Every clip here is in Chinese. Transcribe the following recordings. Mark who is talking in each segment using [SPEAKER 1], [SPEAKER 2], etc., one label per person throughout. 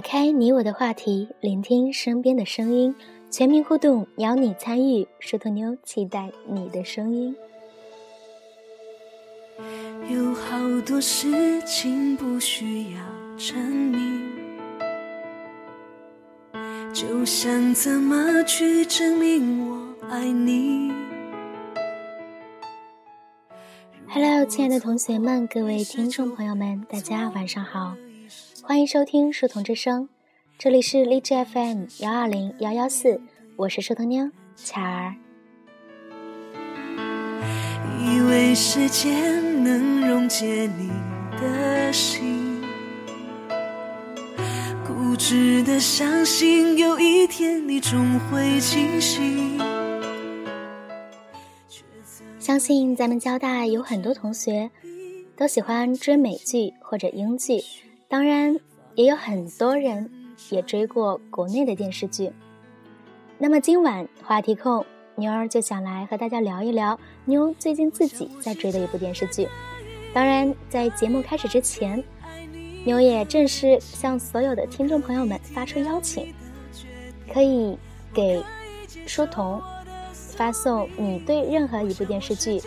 [SPEAKER 1] 打开你我的话题，聆听身边的声音，全民互动，邀你参与。石头妞期待你的声音。
[SPEAKER 2] 有好多事情不需要证明，就像怎么去证明我爱你。
[SPEAKER 1] Hello，亲爱的同学们，各位听众朋友们，大家晚上好。欢迎收听书童之声，这里是荔枝 FM 幺二零幺幺四，我是书童妞巧儿。
[SPEAKER 2] 以为时间能溶解你的心，固执的相信有一天你终会清醒。
[SPEAKER 1] 相信咱们交大有很多同学都喜欢追美剧或者英剧。当然，也有很多人也追过国内的电视剧。那么今晚话题控妞儿就想来和大家聊一聊妞最近自己在追的一部电视剧。当然，在节目开始之前，妞也正式向所有的听众朋友们发出邀请，可以给书童发送你对任何一部电视剧。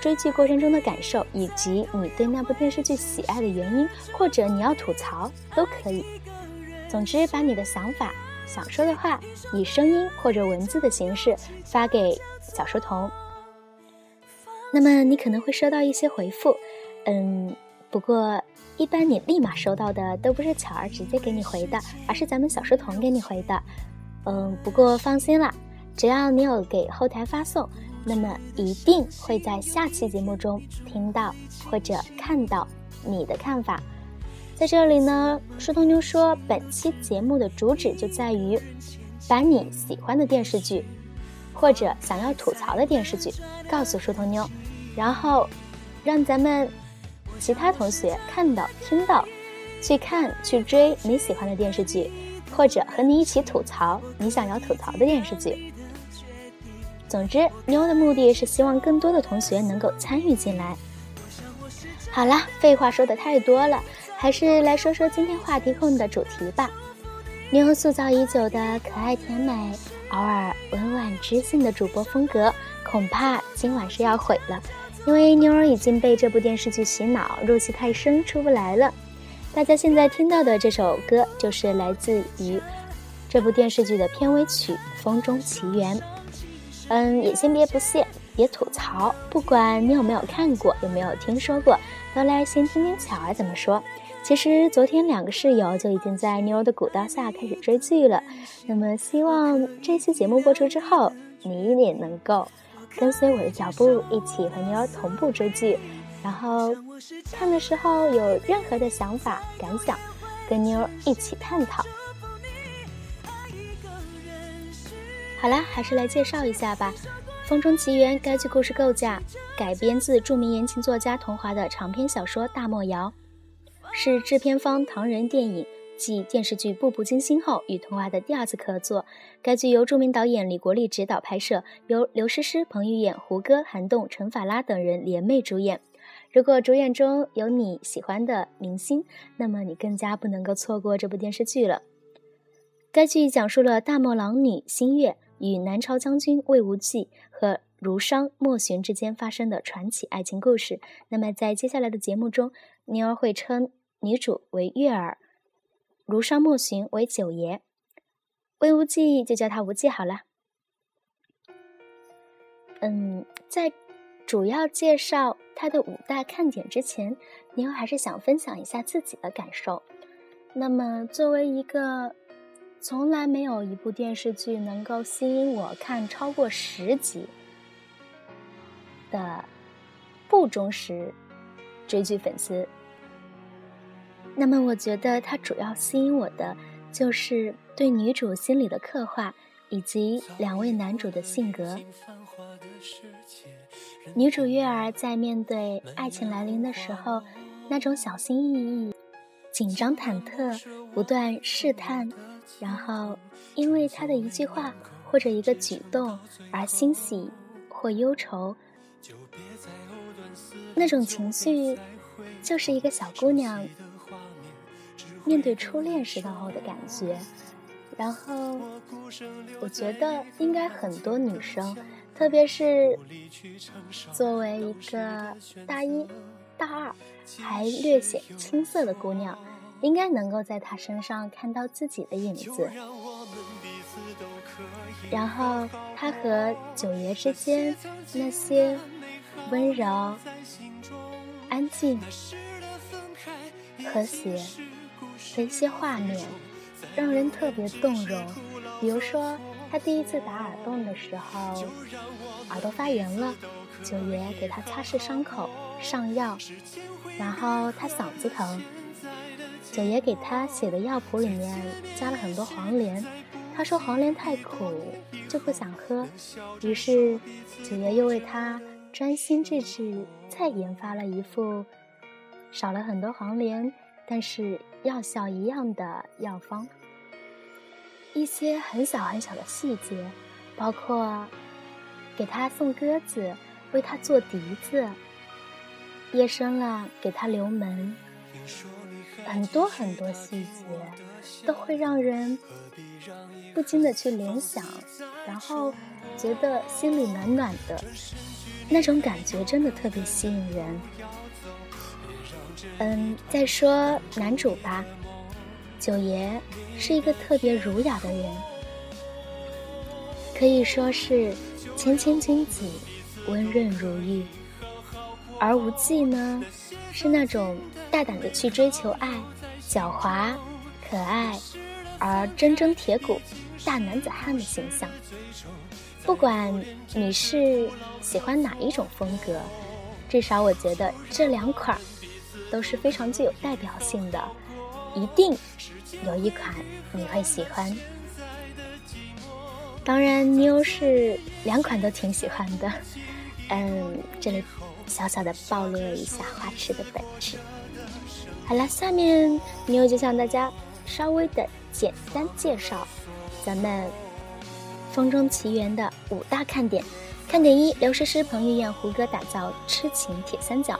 [SPEAKER 1] 追剧过程中的感受，以及你对那部电视剧喜爱的原因，或者你要吐槽都可以。总之，把你的想法、想说的话，以声音或者文字的形式发给小书童。那么你可能会收到一些回复，嗯，不过一般你立马收到的都不是巧儿直接给你回的，而是咱们小书童给你回的。嗯，不过放心啦，只要你有给后台发送。那么一定会在下期节目中听到或者看到你的看法。在这里呢，书童妞说，本期节目的主旨就在于把你喜欢的电视剧或者想要吐槽的电视剧告诉书童妞，然后让咱们其他同学看到、听到，去看、去追你喜欢的电视剧，或者和你一起吐槽你想要吐槽的电视剧。总之，妞的目的是希望更多的同学能够参与进来。好了，废话说的太多了，还是来说说今天话题控的主题吧。妞塑造已久的可爱甜美、偶尔温婉知性的主播风格，恐怕今晚是要毁了，因为妞儿已经被这部电视剧洗脑，入戏太深出不来了。大家现在听到的这首歌，就是来自于这部电视剧的片尾曲《风中奇缘》。嗯，也先别不屑，别吐槽。不管你有没有看过，有没有听说过，都来先听听巧儿怎么说。其实昨天两个室友就已经在妞儿的鼓捣下开始追剧了。那么希望这期节目播出之后，你也能够跟随我的脚步，一起和妞儿同步追剧。然后看的时候有任何的想法感想，跟妞儿一起探讨。好啦，还是来介绍一下吧，《风中奇缘》该剧故事构架改编自著名言情作家桐华的长篇小说《大漠谣》，是制片方唐人电影继电视剧《步步惊心》后与桐华的第二次合作。该剧由著名导演李国立执导拍摄，由刘诗诗、彭于晏、胡歌、韩栋、陈法拉等人联袂主演。如果主演中有你喜欢的明星，那么你更加不能够错过这部电视剧了。该剧讲述了大漠狼女星月。与南朝将军魏无忌和儒商莫寻之间发生的传奇爱情故事。那么，在接下来的节目中，妞儿会称女主为月儿，儒商莫寻为九爷，魏无忌就叫他无忌好了。嗯，在主要介绍他的五大看点之前，妞儿还是想分享一下自己的感受。那么，作为一个。从来没有一部电视剧能够吸引我看超过十集的不忠实追剧粉丝。那么，我觉得它主要吸引我的就是对女主心理的刻画，以及两位男主的性格。女主月儿在面对爱情来临的时候，那种小心翼翼、紧张忐忑、不断试探。然后，因为他的一句话或者一个举动而欣喜或忧愁，那种情绪，就是一个小姑娘面对初恋时候的感觉。然后，我觉得应该很多女生，特别是作为一个大一、大二还略显青涩的姑娘，应该能够在他身上看到自己的影子。然后，他和九爷之间那些温柔、安静、和谐的一些画面。让人特别动容，比如说他第一次打耳洞的时候，耳朵发炎了，九爷给他擦拭伤口、上药，然后他嗓子疼，九爷给他写的药谱里面加了很多黄连，他说黄连太苦就不想喝，于是九爷又为他专心致志再研发了一副少了很多黄连，但是药效一样的药方。一些很小很小的细节，包括给他送鸽子，为他做笛子，夜深了给他留门，很多很多细节都会让人不禁的去联想，然后觉得心里暖暖的，那种感觉真的特别吸引人。嗯，再说男主吧。九爷是一个特别儒雅的人，可以说是谦谦君子，温润如玉；而无忌呢，是那种大胆的去追求爱，狡猾、可爱而铮铮铁骨、大男子汉的形象。不管你是喜欢哪一种风格，至少我觉得这两款都是非常具有代表性的。一定有一款你会喜欢，当然妞是两款都挺喜欢的。嗯，这里小小的暴露了一下花痴的本质。好了，下面妞就向大家稍微的简单介绍咱们《风中奇缘》的五大看点。看点一：刘诗诗、彭于晏、胡歌打造痴情铁三角。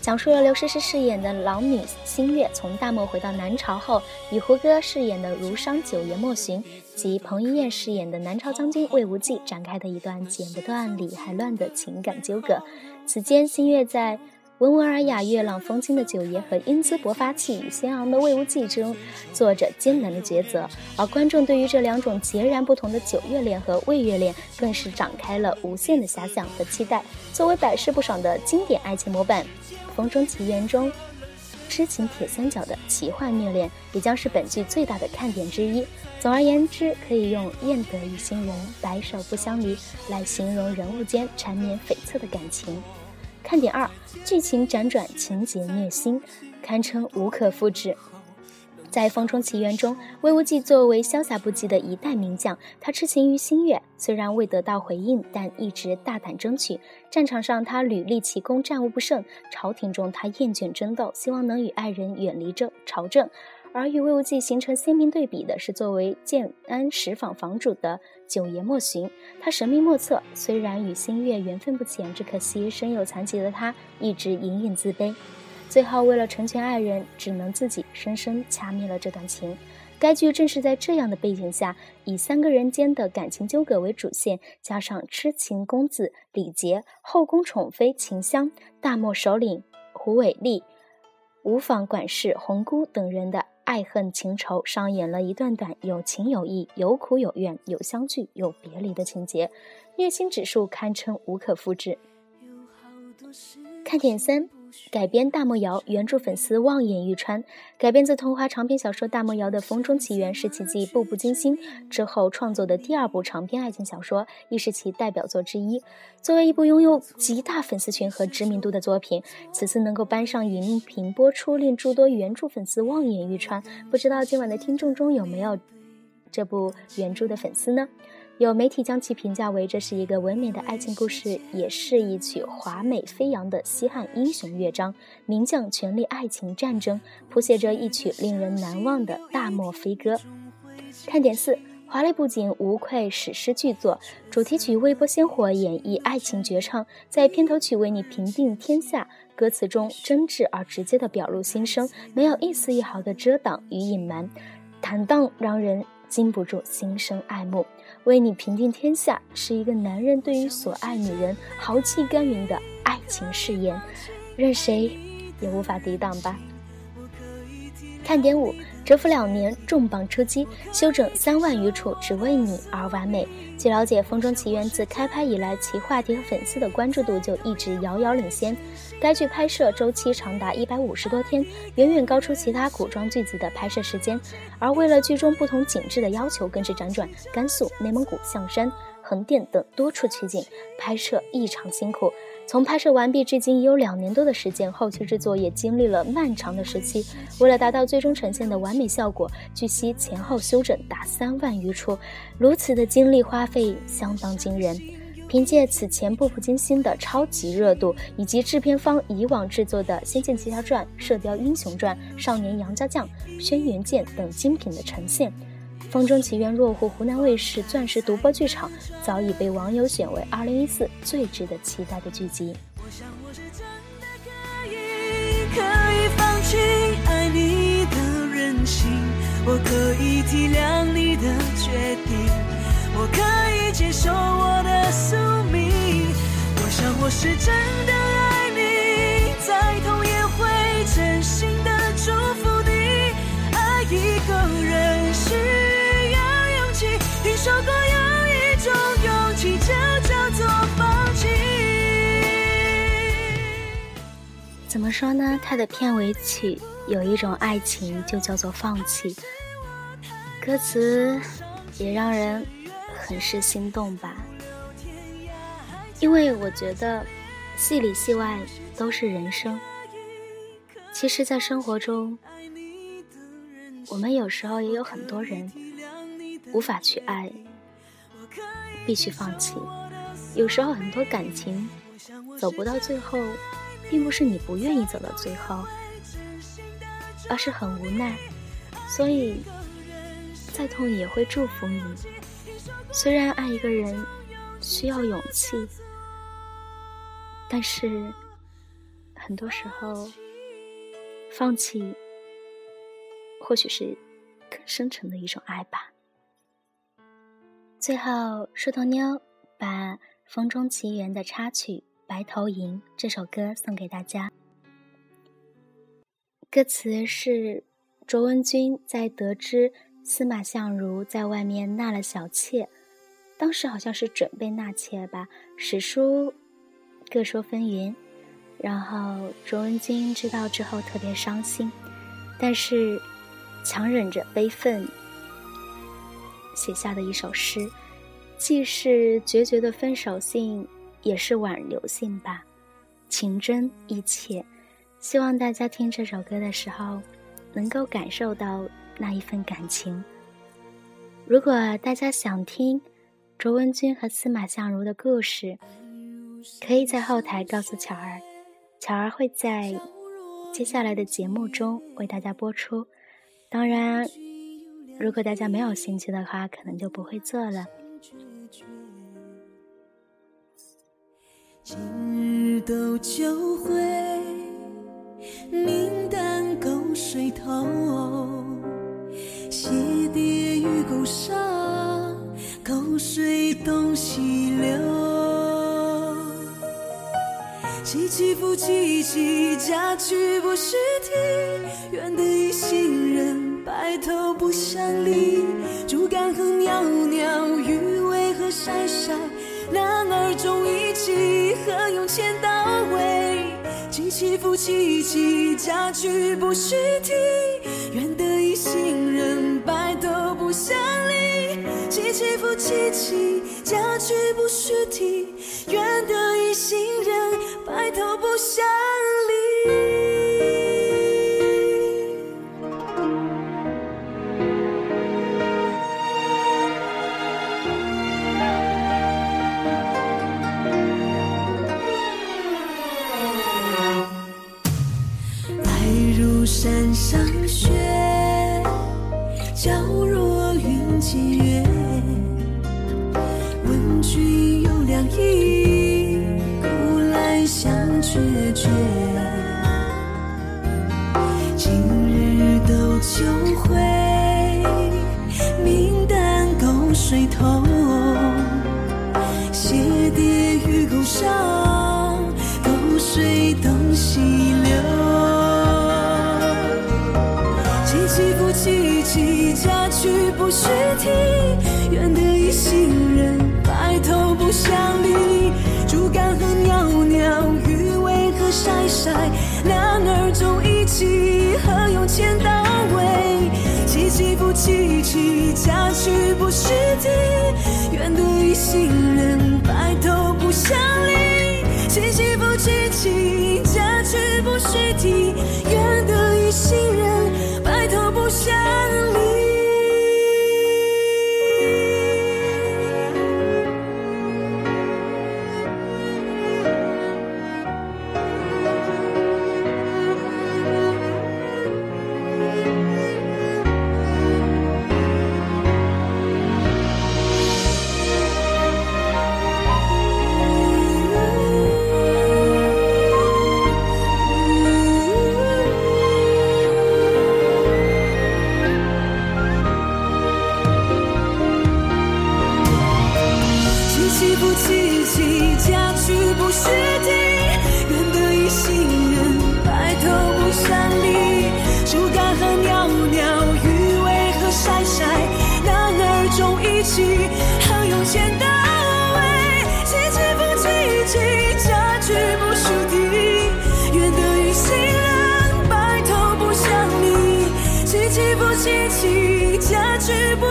[SPEAKER 1] 讲述了刘诗诗饰演的老女星月从大漠回到南朝后，与胡歌饰演的儒商九爷莫寻及彭于晏饰演的南朝将军魏无忌展开的一段剪不断理还乱的情感纠葛。此间，新月在温文尔雅、月朗风轻的九爷和英姿勃发、气宇轩昂的魏无忌中做着艰难的抉择，而观众对于这两种截然不同的九月恋和魏月恋，更是展开了无限的遐想和期待。作为百试不爽的经典爱情模板。《风中奇缘》中，痴情铁三角的奇幻虐恋，也将是本剧最大的看点之一。总而言之，可以用“愿得一心人，白首不相离”来形容人物间缠绵悱恻的感情。看点二，剧情辗转，情节虐心，堪称无可复制。在《风中奇缘》中，魏无忌作为潇洒不羁的一代名将，他痴情于新月，虽然未得到回应，但一直大胆争取。战场上，他屡立奇功，战无不胜；朝廷中，他厌倦争斗，希望能与爱人远离这朝政。而与魏无忌形成鲜明对比的是，作为建安十坊坊主的九爷莫寻，他神秘莫测，虽然与新月缘分不浅，只可惜身有残疾的他一直隐隐自卑。最后，为了成全爱人，只能自己深深掐灭了这段情。该剧正是在这样的背景下，以三个人间的感情纠葛为主线，加上痴情公子李杰、后宫宠妃秦香、大漠首领胡伟立、无妨管事红姑等人的爱恨情仇，上演了一段段有情有义、有苦有怨、有相聚有别离的情节，虐心指数堪称无可复制。看点三。改编《大漠谣》，原著粉丝望眼欲穿。改编自童话长篇小说《大漠谣》的《风中奇缘》是其继《步步惊心》之后创作的第二部长篇爱情小说，亦是其代表作之一。作为一部拥有极大粉丝群和知名度的作品，此次能够搬上荧屏播出，令诸多原著粉丝望眼欲穿。不知道今晚的听众中有没有这部原著的粉丝呢？有媒体将其评价为这是一个唯美的爱情故事，也是一曲华美飞扬的西汉英雄乐章，名将权力、爱情、战争，谱写着一曲令人难忘的大漠飞歌。看点四。华丽布景，无愧史诗巨作。主题曲微波鲜活演绎爱情绝唱，在片头曲为你平定天下，歌词中真挚而直接的表露心声，没有一丝一毫的遮挡与隐瞒，坦荡让人禁不住心生爱慕。为你平定天下，是一个男人对于所爱女人豪气干云的爱情誓言，任谁也无法抵挡吧。看点五。蛰伏两年，重磅出击，修整三万余处，只为你而完美。据了解，《风中奇缘》自开拍以来，其话题和粉丝的关注度就一直遥遥领先。该剧拍摄周期长达一百五十多天，远远高出其他古装剧集的拍摄时间。而为了剧中不同景致的要求，更是辗转甘肃、内蒙古、象山、横店等多处取景，拍摄异常辛苦。从拍摄完毕至今已有两年多的时间，后期制作也经历了漫长的时期。为了达到最终呈现的完美效果，据悉前后修整达三万余处，如此的精力花费相当惊人。凭借此前步步惊心的超级热度，以及制片方以往制作的《仙剑奇侠传》《射雕英雄传》《少年杨家将》《轩辕剑》等精品的呈现。《风中奇缘》落户湖南卫视钻石独播剧场，早已被网友选为2014最值得期待的剧集。
[SPEAKER 2] 我想我是真的可以，可以放弃爱你的任性，我可以体谅你的决定，我可以接受我的宿命。我想我是真的爱你，再痛
[SPEAKER 1] 怎么说呢？他的片尾曲有一种爱情，就叫做放弃。歌词也让人很是心动吧。因为我觉得，戏里戏外都是人生。其实，在生活中，我们有时候也有很多人。无法去爱，必须放弃。有时候很多感情走不到最后，并不是你不愿意走到最后，而是很无奈。所以，再痛也会祝福你。虽然爱一个人需要勇气，但是很多时候，放弃或许是更深沉的一种爱吧。最后，树头妞把《风中奇缘》的插曲《白头吟》这首歌送给大家。歌词是卓文君在得知司马相如在外面纳了小妾，当时好像是准备纳妾吧，史书各说纷纭。然后卓文君知道之后特别伤心，但是强忍着悲愤。写下的一首诗，既是决绝的分手信，也是挽留信吧，情真意切。希望大家听这首歌的时候，能够感受到那一份感情。如果大家想听卓文君和司马相如的故事，可以在后台告诉巧儿，巧儿会在接下来的节目中为大家播出。当然。如果大家没有兴趣的话，可能就不会做了。
[SPEAKER 2] 今日斗酒会，明旦沟水头，鞋跌于沟上，沟水东西流。起起伏起起，家具不须啼，愿得一行人。白头不相离，竹竿和袅袅，鱼尾和晒晒，男儿重义气，何用千刀为？起起伏起起，家具不须提，愿得一心人，白头不相离。起起伏起起，家具不须提，愿得一心人，白头不相离。忆不来相决绝今日斗酒会明旦沟水头谢蝶与共赏沟水东西流凄凄复凄凄嫁娶不须啼头不相离。竹竿和袅袅，鱼尾和晒晒，男儿重义气，何用千刀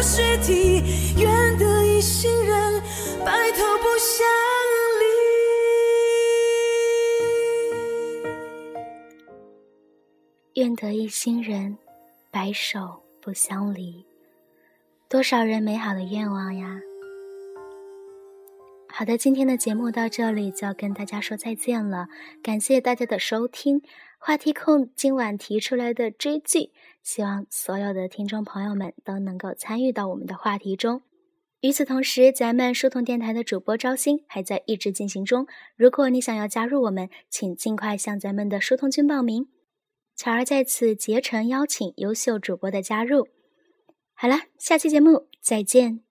[SPEAKER 2] 不须提，愿得一心人，白头不相离。
[SPEAKER 1] 愿得一心人，白首不相离。多少人美好的愿望呀！好的，今天的节目到这里就要跟大家说再见了，感谢大家的收听。话题控今晚提出来的追剧，希望所有的听众朋友们都能够参与到我们的话题中。与此同时，咱们书童电台的主播招新还在一直进行中。如果你想要加入我们，请尽快向咱们的书童君报名。巧儿在此竭诚邀请优秀主播的加入。好了，下期节目再见。